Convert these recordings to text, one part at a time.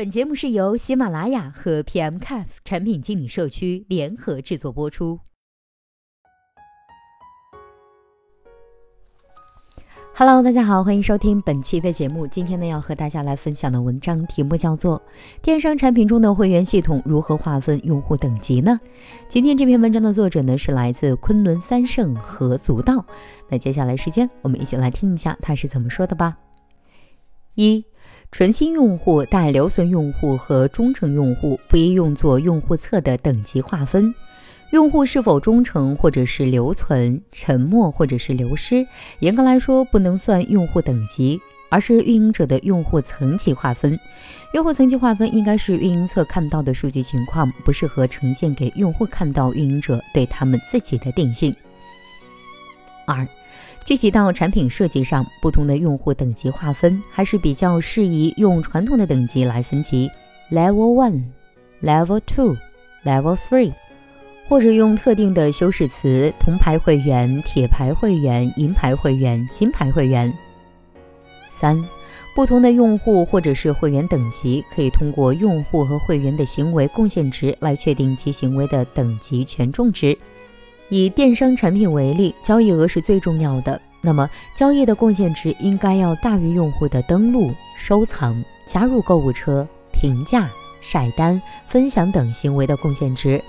本节目是由喜马拉雅和 PMCAF 产品经理社区联合制作播出。Hello，大家好，欢迎收听本期的节目。今天呢，要和大家来分享的文章题目叫做《电商产品中的会员系统如何划分用户等级呢？》今天这篇文章的作者呢是来自昆仑三圣何足道。那接下来时间，我们一起来听一下他是怎么说的吧。一纯新用户、待留存用户和忠诚用户不宜用作用户侧的等级划分。用户是否忠诚或者是留存、沉默或者是流失，严格来说不能算用户等级，而是运营者的用户层级划分。用户层级划分应该是运营侧看到的数据情况，不适合呈现给用户看到运营者对他们自己的定性。二。具体到产品设计上，不同的用户等级划分还是比较适宜用传统的等级来分级，Level One、Level Two、Level Three，或者用特定的修饰词，铜牌会员、铁牌会员、银牌会员、金牌会员。三、不同的用户或者是会员等级，可以通过用户和会员的行为贡献值来确定其行为的等级权重值。以电商产品为例，交易额是最重要的。那么，交易的贡献值应该要大于用户的登录、收藏、加入购物车、评价、晒单、分享等行为的贡献值。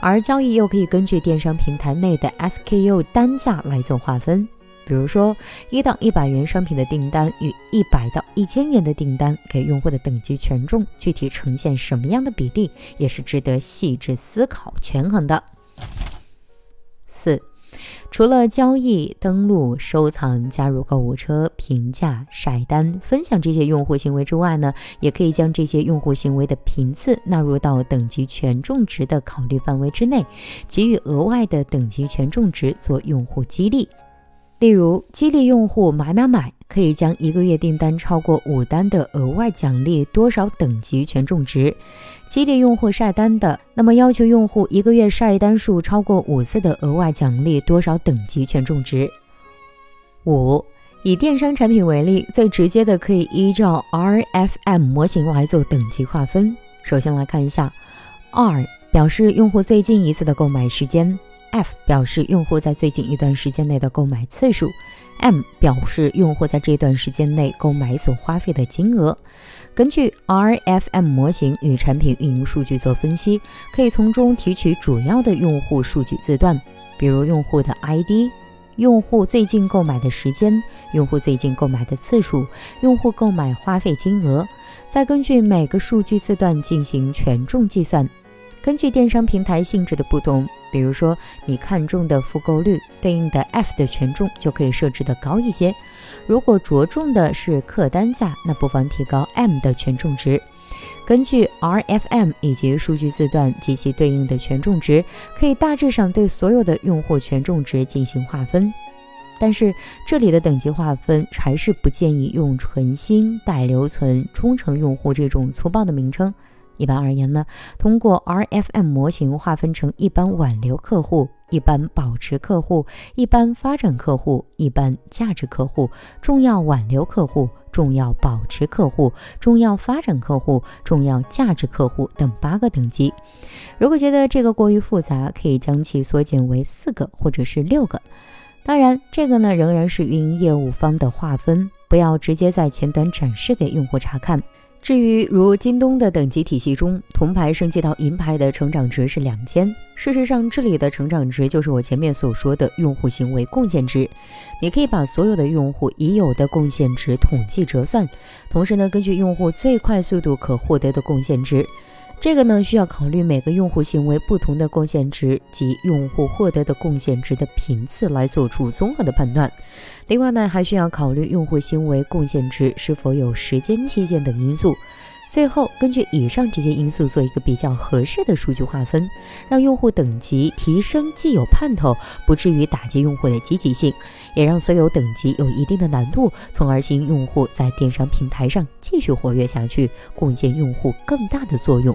而交易又可以根据电商平台内的 SKU 单价来做划分。比如说，一到一百元商品的订单与一百到一千元的订单，给用户的等级权重具体呈现什么样的比例，也是值得细致思考、权衡的。四，除了交易、登录、收藏、加入购物车、评价、晒单、分享这些用户行为之外呢，也可以将这些用户行为的频次纳入到等级权重值的考虑范围之内，给予额外的等级权重值做用户激励。例如，激励用户买买买，可以将一个月订单超过五单的额外奖励多少等级权重值；激励用户晒单的，那么要求用户一个月晒单数超过五次的额外奖励多少等级权重值。五，以电商产品为例，最直接的可以依照 RFM 模型来做等级划分。首先来看一下，R 表示用户最近一次的购买时间。F 表示用户在最近一段时间内的购买次数，M 表示用户在这段时间内购买所花费的金额。根据 RFM 模型与产品运营数据做分析，可以从中提取主要的用户数据字段，比如用户的 ID、用户最近购买的时间、用户最近购买的次数、用户购买花费金额，再根据每个数据字段进行权重计算。根据电商平台性质的不同。比如说，你看中的复购率对应的 F 的权重就可以设置的高一些。如果着重的是客单价，那不妨提高 M 的权重值。根据 RFM 以及数据字段及其对应的权重值，可以大致上对所有的用户权重值进行划分。但是这里的等级划分还是不建议用纯新、待留存、忠诚用户这种粗暴的名称。一般而言呢，通过 RFM 模型划分成一般挽留客户、一般保持客户、一般发展客户、一般价值客户、重要挽留客户、重要保持客户、重要发展客户、重要价值客户等八个等级。如果觉得这个过于复杂，可以将其缩减为四个或者是六个。当然，这个呢仍然是运营业务方的划分，不要直接在前端展示给用户查看。至于如京东的等级体系中，铜牌升级到银牌的成长值是两千。事实上，这里的成长值就是我前面所说的用户行为贡献值。你可以把所有的用户已有的贡献值统计折算，同时呢，根据用户最快速度可获得的贡献值。这个呢，需要考虑每个用户行为不同的贡献值及用户获得的贡献值的频次来做出综合的判断。另外呢，还需要考虑用户行为贡献值是否有时间期限等因素。最后，根据以上这些因素做一个比较合适的数据划分，让用户等级提升既有盼头，不至于打击用户的积极性，也让所有等级有一定的难度，从而吸引用户在电商平台上继续活跃下去，贡献用户更大的作用